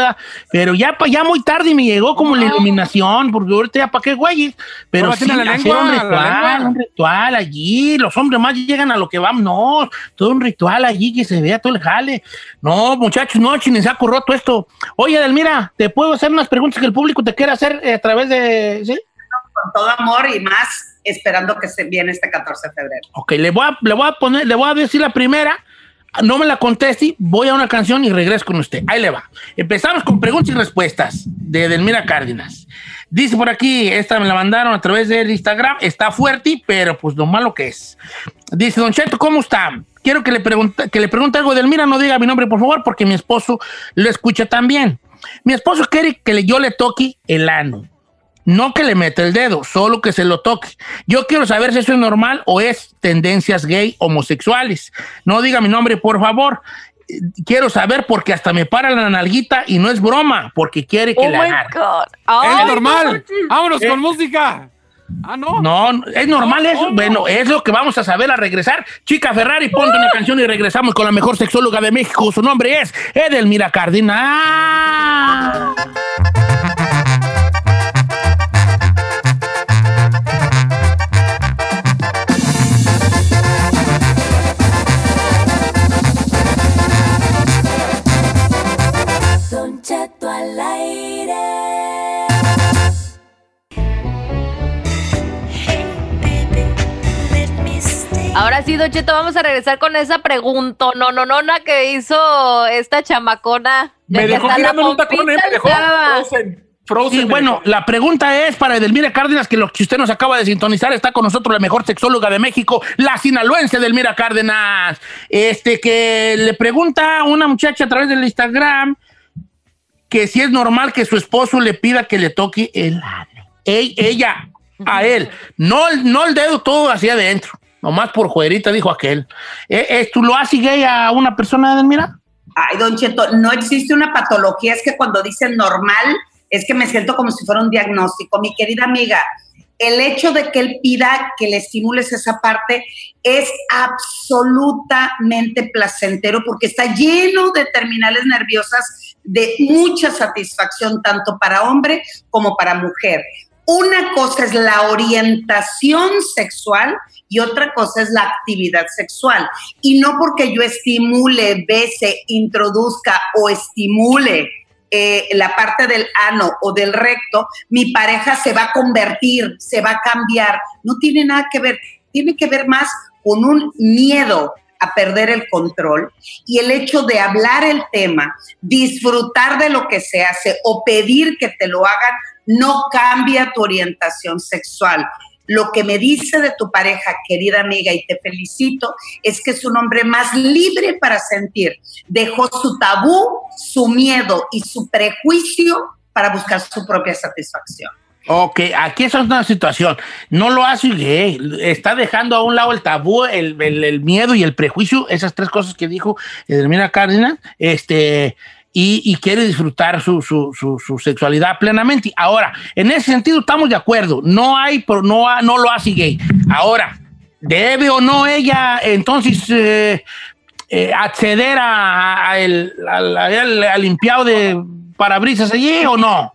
pero ya, ya muy tarde me llegó como la iluminación, porque ahorita ya para qué güeyes, pero sí, la hacer lengua, un ritual, un ritual allí, los hombres más llegan a lo que vamos, no, todo un ritual allí que se vea todo el jale. No, muchachos, no, chinen, saco roto esto. Oye, Delmira, ¿te puedo hacer unas preguntas que el público te quiera hacer eh, a través de... ¿sí? Con todo amor y más esperando que se viene este 14 de febrero. Ok, le voy, a, le voy a poner, le voy a decir la primera. No me la conteste, voy a una canción y regreso con usted. Ahí le va. Empezamos con preguntas y respuestas de Delmira Cárdenas. Dice por aquí, esta me la mandaron a través del Instagram, está fuerte, pero pues lo malo que es. Dice, Don Cheto, ¿cómo está? Quiero que le, pregunte, que le pregunte algo Delmira, no diga mi nombre, por favor, porque mi esposo lo escucha también. Mi esposo quiere que yo le toque el ano. No que le meta el dedo, solo que se lo toque. Yo quiero saber si eso es normal o es tendencias gay homosexuales. No diga mi nombre, por favor. Eh, Quiero saber porque hasta me para la nalguita y no es broma, porque quiere que Oh agarre. God. Es normal. Vámonos Eh. con música. Ah, no. No, es normal No, eso. ¿cómo? Bueno, es lo que vamos a saber al regresar. Chica Ferrari, ponte una canción y regresamos con la mejor sexóloga de México. Su nombre es Edelmira Cardina. Al aire. Ahora sí, Don Cheto, vamos a regresar con esa pregunta. No, no, no, no, que hizo esta chamacona. de Me que dejó la un tacón, ¿eh? Me dejó frozen. Frozen. Sí, me bueno, dejó. la pregunta es para Edelmira Cárdenas, que lo que usted nos acaba de sintonizar, está con nosotros la mejor sexóloga de México, la sinaloense Edelmira Cárdenas. Este, que le pregunta a una muchacha a través del Instagram que si es normal que su esposo le pida que le toque el ano. Ey- ella, a él, no, el- no el dedo todo hacia adentro, nomás por juerita, dijo aquel. Eh, eh, ¿Tú lo haces gay a una persona, Edelmira? Ay, Don Cheto, no existe una patología, es que cuando dicen normal, es que me siento como si fuera un diagnóstico. Mi querida amiga, el hecho de que él pida que le estimules esa parte es absolutamente placentero porque está lleno de terminales nerviosas de mucha satisfacción tanto para hombre como para mujer. Una cosa es la orientación sexual y otra cosa es la actividad sexual. Y no porque yo estimule, bese, introduzca o estimule eh, la parte del ano o del recto, mi pareja se va a convertir, se va a cambiar. No tiene nada que ver, tiene que ver más con un miedo a perder el control y el hecho de hablar el tema, disfrutar de lo que se hace o pedir que te lo hagan, no cambia tu orientación sexual. Lo que me dice de tu pareja, querida amiga, y te felicito, es que es un hombre más libre para sentir. Dejó su tabú, su miedo y su prejuicio para buscar su propia satisfacción. Ok, aquí es una situación. No lo hace gay. Está dejando a un lado el tabú, el, miedo y el prejuicio, esas tres cosas que dijo Edelmira Cárdenas, este, y, y quiere disfrutar su, su- su- sexualidad plenamente. Ahora, en ese sentido estamos de acuerdo. No hay, no, no lo hace gay. Ahora, ¿debe o no ella entonces eh, eh, acceder a, a el, al- al- al limpiado de parabrisas allí o no?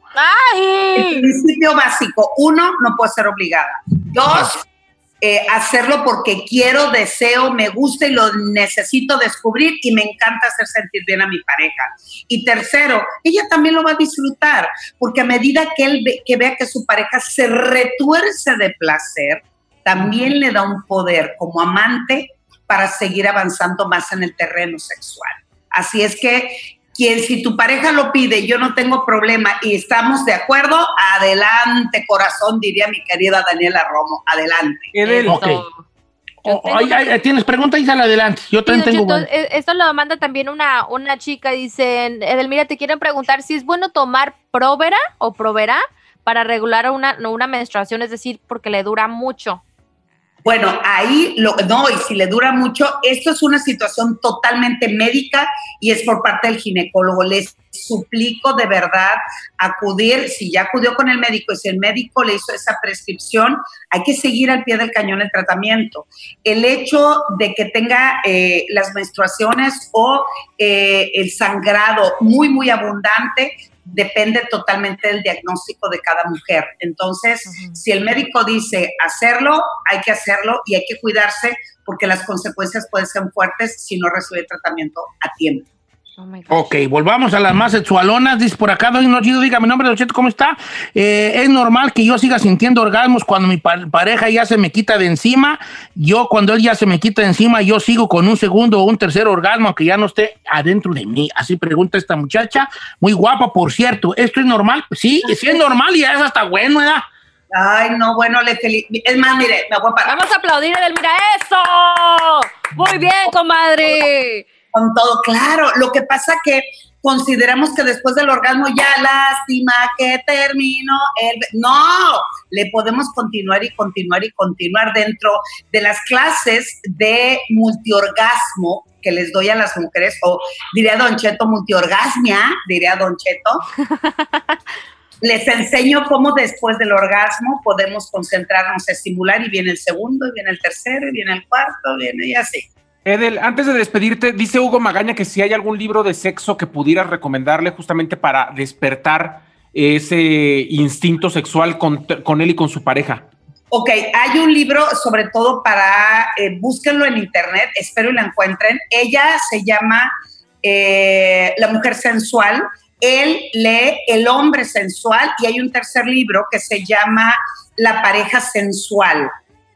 El principio básico, uno, no puede ser obligada. Dos, eh, hacerlo porque quiero, deseo, me gusta y lo necesito descubrir y me encanta hacer sentir bien a mi pareja. Y tercero, ella también lo va a disfrutar porque a medida que él ve- que vea que su pareja se retuerce de placer, también le da un poder como amante para seguir avanzando más en el terreno sexual. Así es que quien si tu pareja lo pide, yo no tengo problema y estamos de acuerdo, adelante corazón, diría mi querida Daniela Romo, adelante. Ok. O- ay, ay, ¿Tienes pregunta? Isa, adelante. Yo también tengo. Cheto, eh, esto lo manda también una, una chica, dicen, Edelmira, te quieren preguntar si es bueno tomar Provera o Provera para regular una, una menstruación, es decir, porque le dura mucho. Bueno, ahí lo, no, y si le dura mucho, esto es una situación totalmente médica y es por parte del ginecólogo. Les suplico de verdad acudir, si ya acudió con el médico y si el médico le hizo esa prescripción, hay que seguir al pie del cañón el tratamiento. El hecho de que tenga eh, las menstruaciones o eh, el sangrado muy, muy abundante, depende totalmente del diagnóstico de cada mujer. Entonces, si el médico dice hacerlo, hay que hacerlo y hay que cuidarse porque las consecuencias pueden ser fuertes si no recibe tratamiento a tiempo. Ok, volvamos a las más sexualonas. Dice por acá, Don Chido, diga mi nombre, Don Cheto, ¿cómo está? Eh, es normal que yo siga sintiendo orgasmos cuando mi pa- pareja ya se me quita de encima. Yo, cuando él ya se me quita de encima, yo sigo con un segundo o un tercer orgasmo, aunque ya no esté adentro de mí. Así pregunta esta muchacha. Muy guapa, por cierto. ¿Esto es normal? Sí, sí es normal y es hasta bueno, ¿verdad? Ay, no, bueno, le. Es más, mire, me voy a parar. Vamos a aplaudir a Edelmira. ¡Eso! Muy bien, comadre. Con todo, claro. Lo que pasa que consideramos que después del orgasmo ya lástima que terminó el... No, le podemos continuar y continuar y continuar dentro de las clases de multiorgasmo que les doy a las mujeres, o diría Don Cheto, multiorgasmia, diría Don Cheto. Les enseño cómo después del orgasmo podemos concentrarnos, estimular y viene el segundo, y viene el tercero, y viene el cuarto, viene y así. Edel, antes de despedirte, dice Hugo Magaña que si hay algún libro de sexo que pudieras recomendarle justamente para despertar ese instinto sexual con, él y con su pareja. Ok, hay un libro sobre todo para, eh, búsquenlo en internet, espero y lo encuentren. Ella se llama eh, La mujer sensual. Él lee El hombre sensual y hay un tercer libro que se llama La pareja sensual.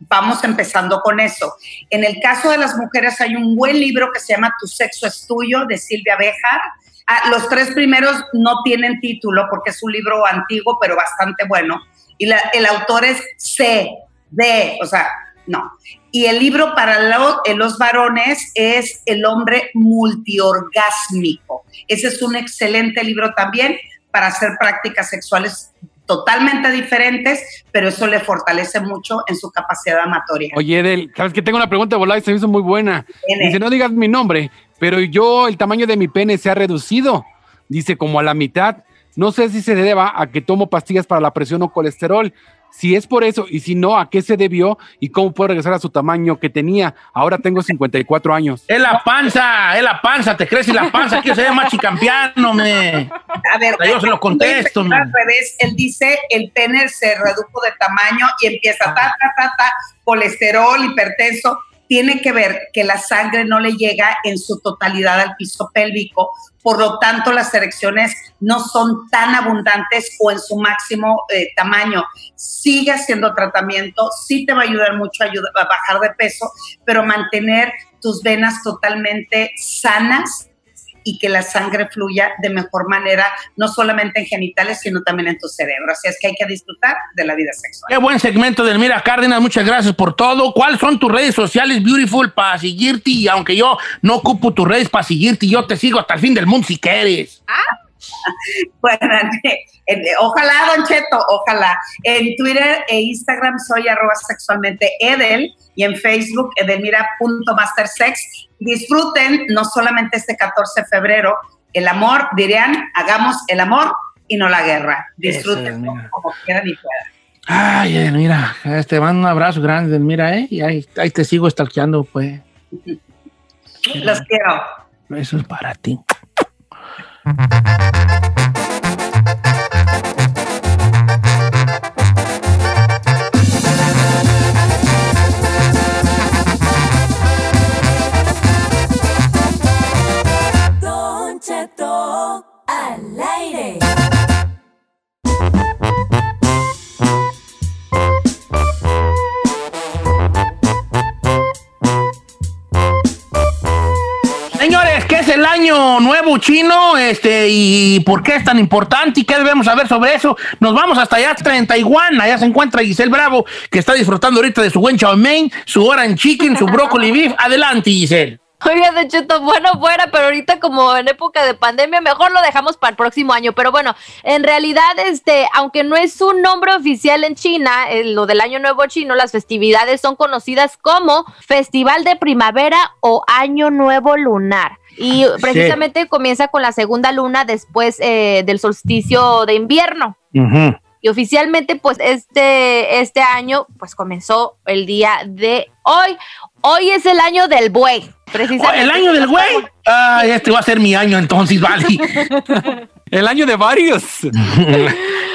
Vamos empezando con eso. En el caso de las mujeres hay un buen libro que se llama Tu sexo es tuyo de Silvia Bejar. Ah, los tres primeros no tienen título porque es un libro antiguo, pero bastante bueno. Y la- el autor es C, D, o sea, no. Y el libro para lo- eh, los varones es El hombre multiorgásmico. Ese es un excelente libro también para hacer prácticas sexuales totalmente diferentes, pero eso le fortalece mucho en su capacidad amatoria. Oye, Edel, sabes que tengo una pregunta volada y se me hizo muy buena. Dice, no digas mi nombre, pero yo el tamaño de mi pene se ha reducido. Dice, como a la mitad. No sé si se deba a que tomo pastillas para la presión o colesterol. Si es por eso y si no, ¿a qué se debió y cómo puedo regresar a su tamaño que tenía? Ahora tengo 54 años. Es la panza, es la panza, te crece la panza, que se ve machicampiano, me. A ver, Yo se lo contesto, Al revés, él dice el pene se redujo de tamaño y empieza ta, ta, ta, ta, colesterol, hipertenso. Tiene que ver que la sangre no le llega en su totalidad al piso pélvico, por lo tanto las erecciones no son tan abundantes o en su máximo eh, tamaño. Sigue haciendo tratamiento, sí te va a ayudar mucho a, ayudar- a bajar de peso, pero mantener tus venas totalmente sanas y que la sangre fluya de mejor manera, no solamente en genitales, sino también en tu cerebro. Así es que hay que disfrutar de la vida sexual. Qué buen segmento del Mira Cárdenas, muchas gracias por todo. ¿Cuáles son tus redes sociales, Beautiful, para seguirte? Y aunque yo no ocupo tus redes para seguirte, yo te sigo hasta el fin del mundo si quieres. Bueno, en- ojalá, Don Cheto, ojalá. En Twitter e Instagram soy arroba sexualmente Edel y en Facebook edelmira.mastersex. Disfruten no solamente este 14 de febrero el amor, dirían, hagamos el amor y no la guerra. Disfruten como quieran y puedan. Ay, eh, mira, eh, te mando un abrazo grande, mira, ¿eh? Y ahí, ahí te sigo stalkeando, pues. Los quiero. Eso es para ti. Música el año nuevo chino? Este, y por qué es tan importante y qué debemos saber sobre eso. Nos vamos hasta allá, 31. Allá se encuentra Giselle Bravo, que está disfrutando ahorita de su buen chow mein, su orange chicken, su brócoli beef. Adelante, Giselle. Oiga, Don Cheto, bueno fuera, pero ahorita como en época de pandemia, mejor lo dejamos para el próximo año. Pero bueno, en realidad, este, aunque no es un nombre oficial en China, eh, lo del Año Nuevo Chino, las festividades son conocidas como Festival de Primavera o Año Nuevo Lunar. Y precisamente comienza con la segunda luna después eh, del solsticio de invierno. Y oficialmente, pues este, este año, pues comenzó el día de hoy. Hoy es el año del buey. Precisamente. Oh, ¿El año del? Ah, este va a ser mi año entonces, vale. El año de varios.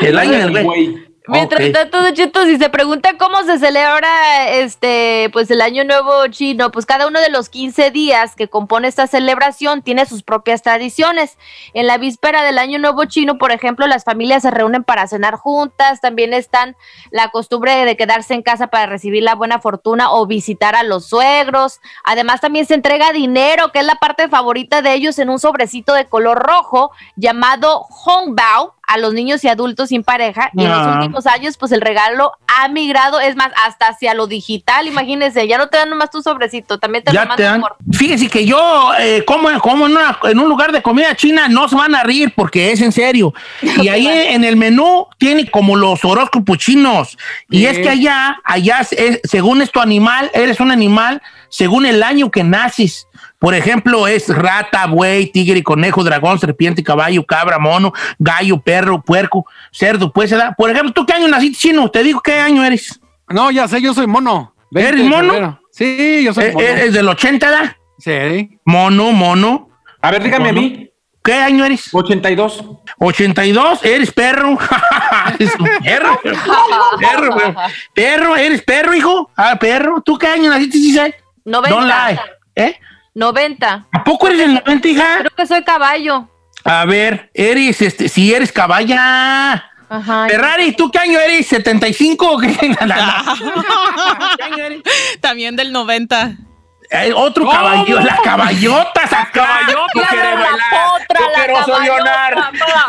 el año del güey. Mientras Ok. tanto, Cheto, si se pregunta cómo se celebra este, pues el Año Nuevo Chino, pues cada uno de los 15 días que compone esta celebración tiene sus propias tradiciones. En la víspera del Año Nuevo Chino, por ejemplo, las familias se reúnen para cenar juntas, también están la costumbre de quedarse en casa para recibir la buena fortuna o visitar a los suegros. Además, también se entrega dinero, que es la parte favorita de ellos, en un sobrecito de color rojo llamado Hongbao a los niños y adultos sin pareja. Y en los Ah. últimos años, pues el regalo ha migrado, es más, hasta hacia lo digital. Imagínense, ya no te dan nomás tu sobrecito, también te lo Ya te mandan dan. por. Fíjese que yo, eh, como, como en, una- en un lugar de comida china, no se van a reír porque es en serio. Y ahí en el menú tiene como los horóscopos chinos. Y es que allá, allá, es- según es tu animal, eres un animal según el año que naces. Por ejemplo, es rata, buey, tigre, conejo, dragón, serpiente, caballo, cabra, mono, gallo, perro, puerco, cerdo. Pues, ¿verdad? por ejemplo, ¿tú qué año naciste chino? Te digo qué año eres. No, ya sé, yo soy mono. 20 ¿Eres mono? febrero. Sí, yo soy Eh, mono. ¿Eres del 80, ¿verdad? Sí. Mono, mono. A ver, dígame a mí. ¿Qué año eres? 82. 82, eres perro. eres un perro. perro, güey. Perro, eres perro, hijo. Ah, perro. ¿Tú qué año naciste, Giselle? 90. Don't lie. ¿Eh? 90. ¿A poco eres del 90, hija? Creo que soy caballo. A ver, eres, este, si eres caballa. Ajá. Ferrari, ¿tú qué año eres? ¿75 o qué? También del 90. Eh, otro ¿Cómo? caballo, las caballotas acá. Tú La, quieres la bailar, potra, tú caballota, pa.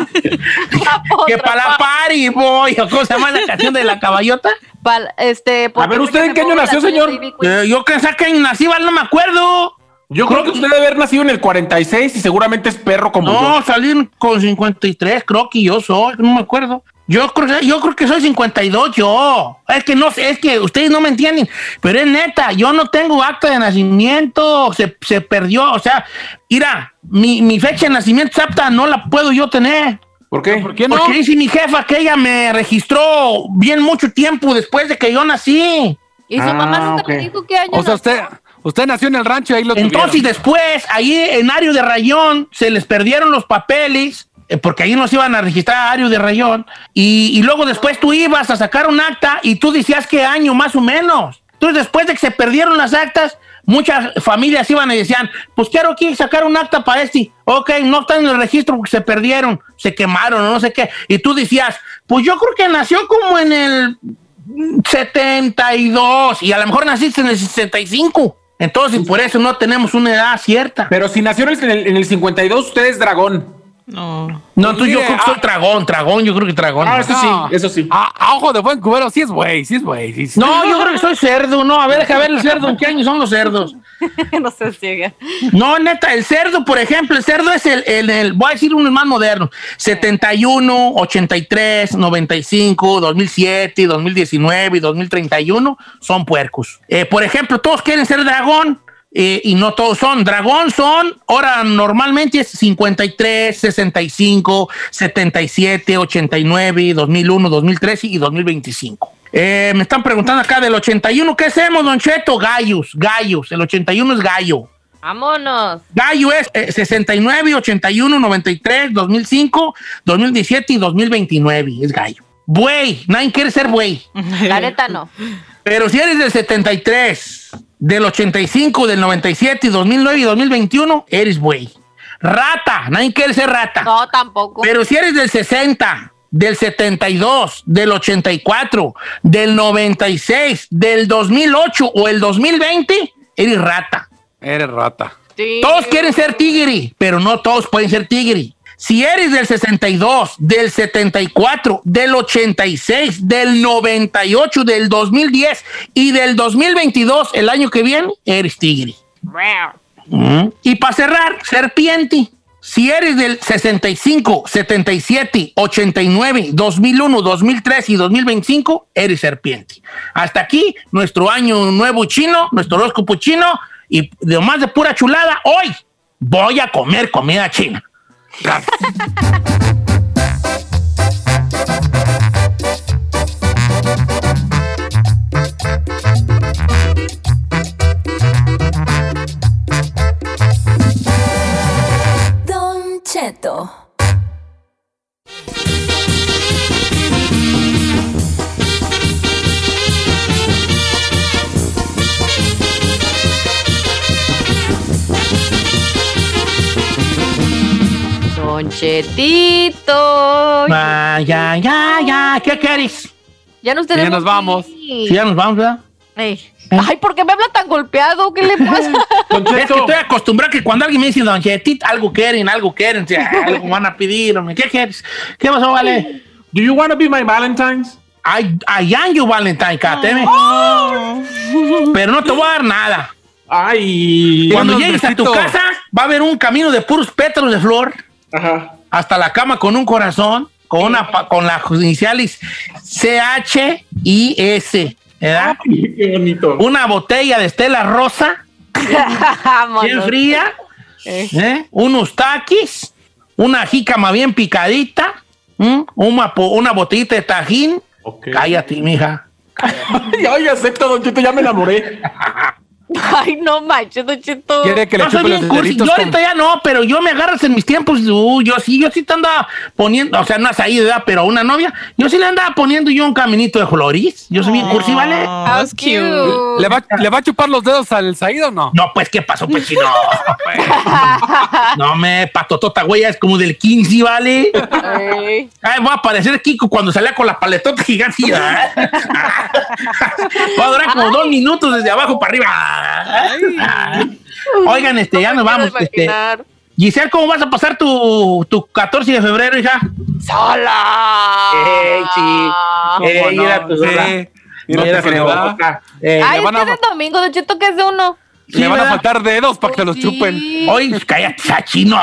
La potra, Que para la pa. party, boy. ¿Cómo se llama la canción de la caballota? Pal- este, A ver, ¿usted en qué año nació, señor? Eh, yo que qué año nací, no me acuerdo. Yo creo que usted debe haber nacido en el 46 y seguramente es perro como No, yo. salí con 53, creo que yo soy, no me acuerdo. Yo creo, que- yo creo que soy 52, yo. Es que no sé, es que ustedes no me entienden, pero es neta, yo no tengo acta de nacimiento, se, se perdió, o sea, mira, mi, mi fecha de nacimiento exacta no la puedo yo tener. ¿Por qué? ¿Por qué no? Porque dice mi jefa que ella me registró bien mucho tiempo después de que yo nací. Y su Ah, mamá nunca ok. me dijo qué año O sea, usted, usted nació en el rancho y ahí lo Entonces tuvieron. después, ahí en Ario de Rayón, se les perdieron los papeles, eh, porque ahí nos iban a registrar a Ario de Rayón, y, y luego después tú ibas a sacar un acta y tú decías qué año más o menos. Entonces después de que se perdieron las actas, muchas familias iban y decían, pues quiero aquí sacar un acta para este. Ok, no está en el registro porque se perdieron, se quemaron o no sé qué. Y tú decías, pues yo creo que nació como en el 72 y a lo mejor naciste en el 65. Entonces, por eso no tenemos una edad cierta. Pero si nació en el, en el 52, usted es dragón. No. No, entonces yo creo que soy ah. dragón, dragón, yo creo que dragón. Ah, eso sí, eso sí. A, a ojo de buen cubero, sí es güey, sí es güey. sí, sí. No, yo creo que soy cerdo, no. A ver, deja ver el cerdo. ¿En qué año son los cerdos? no se ciega. No, neta, el cerdo, por ejemplo, el cerdo es el, el, el- voy a decir uno más moderno, 71, 83, 95, 2007, 2019 y 2031 son puercos. Eh, por ejemplo, todos quieren ser dragón. Eh, y no todos son. Dragón son, ahora normalmente es 53, 65, 77, 89, 2001, 2013 y 2025. Eh, me están preguntando acá del 81, ¿qué hacemos, Don Cheto? Gallos, gallos. El 81 es gallo. Vámonos. Gallo es eh, 69, 81, 93, 2005, 2017 y 2029. Es gallo. Buey, nadie quiere ser buey. La neta no. Pero si eres del 73, del 85, del 97, y 2009 y 2021, eres buey. Rata, nadie quiere ser rata. No, tampoco. Pero si eres del 60, del 72, del 84, del 96, del 2008 o el 2020, eres rata. Eres rata. Sí. Todos quieren ser tigre, pero no todos pueden ser tigre. Si eres del 62, del 74, del 86, del 98, del 2010 y del 2022, el año que viene, eres tigre. Y para cerrar, serpiente. Si eres del 65, 77, 89, 2001, 2003 y 2025, eres serpiente. Hasta aquí nuestro año nuevo chino, nuestro horóscopo chino y de más de pura chulada, hoy voy a comer comida china. Don Cheto. Don Chetito. Ah, ya, ya, ya. ¿Qué quieres? Ya nos Ya tenemos. nos vamos. ir. ya nos vamos, ¿verdad? Ey. Ay, ¿por qué me habla tan golpeado? ¿Qué le pasa? Es que estoy acostumbrado que cuando alguien me dice, Don Chetit, algo quieren, algo quieren, o sea, algo van a pedir. ¿Qué quieres? ¿Qué pasó, vale? do you want to be my Valentine's? I, I am you Valentine, cateme. Pero no te voy a dar nada. Ay. Cuando llegues a tu casa, va a haber un camino de puros pétalos de flor Ajá. hasta la cama con un corazón, con una con las iniciales C-H I S, ¿verdad? Qué bonito. Una botella de Estela Rosa, bien fría, ¿eh? unos taquis, una jícama bien picadita, ¿m? una, una botellita de tajín. Ok. Cállate, mija. Ay, acepto, Don Cheto, ya me enamoré. Ay, no manches, Don Cheto. Quiere que le No soy chupe los bien cursi. Yo con- ahorita ya no, pero yo me agarras en mis tiempos. uh, yo sí, yo sí te andaba poniendo, o sea, no has ahí, ¿verdad? Pero a una novia, yo sí le andaba poniendo yo un caminito de flores. Yo soy bien cursi, ¿vale? That's cute. ¿Le va, ¿Le va a chupar los dedos al Said o no? No, pues, ¿qué pasó, pues, si no? pues. no, me, patotota, güey, es como del 15, ¿vale? Ay, va a aparecer Kiko cuando salía con la paletota gigante. ¿verdad? va a durar como dos minutos desde abajo para arriba. Oigan, este, ya nos No me vamos. Este. Giselle, ¿cómo vas a pasar tu, tu 14 de febrero, hija? ¡Sola! Ey, sí. Ey, ¿Cómo no? mira, Sí. Mira, Mira, te. Eh, Ay, es que es de domingo, Don Cheto, que es de uno. sí, Le van a faltar dedos para que los Sí. chupen. Oye, cállate, chino.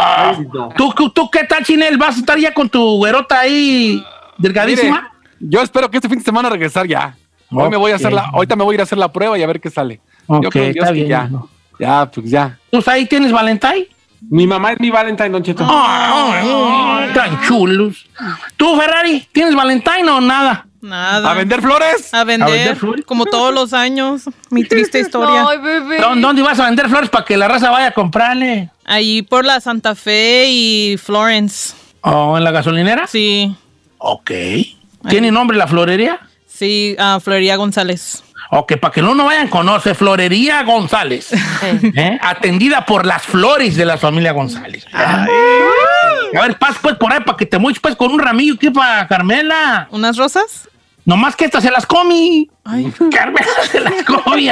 ¿Tú, tú, tú qué tal, Chinel? ¿Vas a estar ya con tu güerota ahí delgadísima? Mire, yo espero que este fin de semana regresar ya. Hoy me voy a hacer la, ahorita me voy a ir a hacer la prueba y a ver qué sale. Ok, yo creo en Dios está que bien, ya. hijo. Ya, pues ya. ¿Tú ahí tienes Valentine? Mi mamá es mi Valentine, Don Cheto. Ay, ay, tan chulos. ¿Tú, Ferrari, tienes Valentine o nada? Nada. ¿A vender flores? A vender, vender flores? como todos los años. Mi triste historia. Ay, bebé. ¿Dó- ¿Dónde vas a vender flores para que la raza vaya a comprarle? Ahí por la Santa Fe y Florence. ¿O en la gasolinera? Sí, Ok. ¿Tiene nombre la florería? sí, ah, Florería González. Ok, para que no nos vayan, conoce Florería González. ¿eh? Atendida por las flores de la familia González. A ver, pasa pues por ahí para que te mueves pues con un ramillo aquí para Carmela. ¿Unas rosas? Nomás que esta se las comí. Carmela se las comí.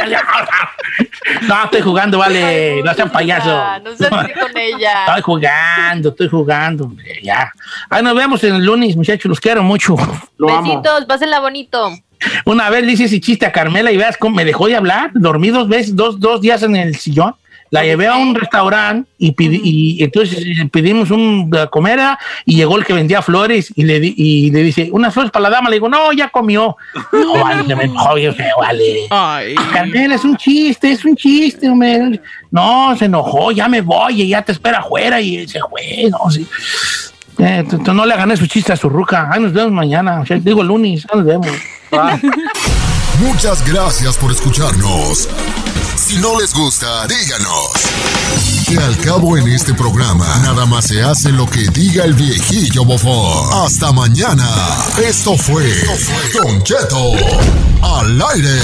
no, estoy jugando, vale. no sean payasos. No seas así con ella. Estoy jugando, estoy jugando. Ya. Ahí nos vemos en el lunes, muchachos. Los quiero mucho. Lo amo. Besitos, pásenla bonito. Una vez le hice ese chiste a Carmela y veas cómo me dejó de hablar. Dormí dos veces, dos, dos días en el sillón. La llevé a un restaurante y, pidi- y entonces eh, pedimos un de comer ah, y llegó el que vendía flores y le, di- y le dice, unas flores para la dama. Le digo, no, ya comió. No, vale, se me enojó bien feo, vale. Ay. Carmela, es un chiste, es un chiste, hombre. No, se enojó, ya me voy, y ya te espera afuera y se fue, no, sí. Eh, no le gané su chiste a su ruca. Ahí nos vemos mañana, digo el lunes, ahí nos vemos. Muchas gracias por escucharnos. Si no les gusta, díganos. Que al cabo en este programa, nada más se hace lo que diga el viejillo bofón. Hasta mañana. Esto fue Don Cheto al aire.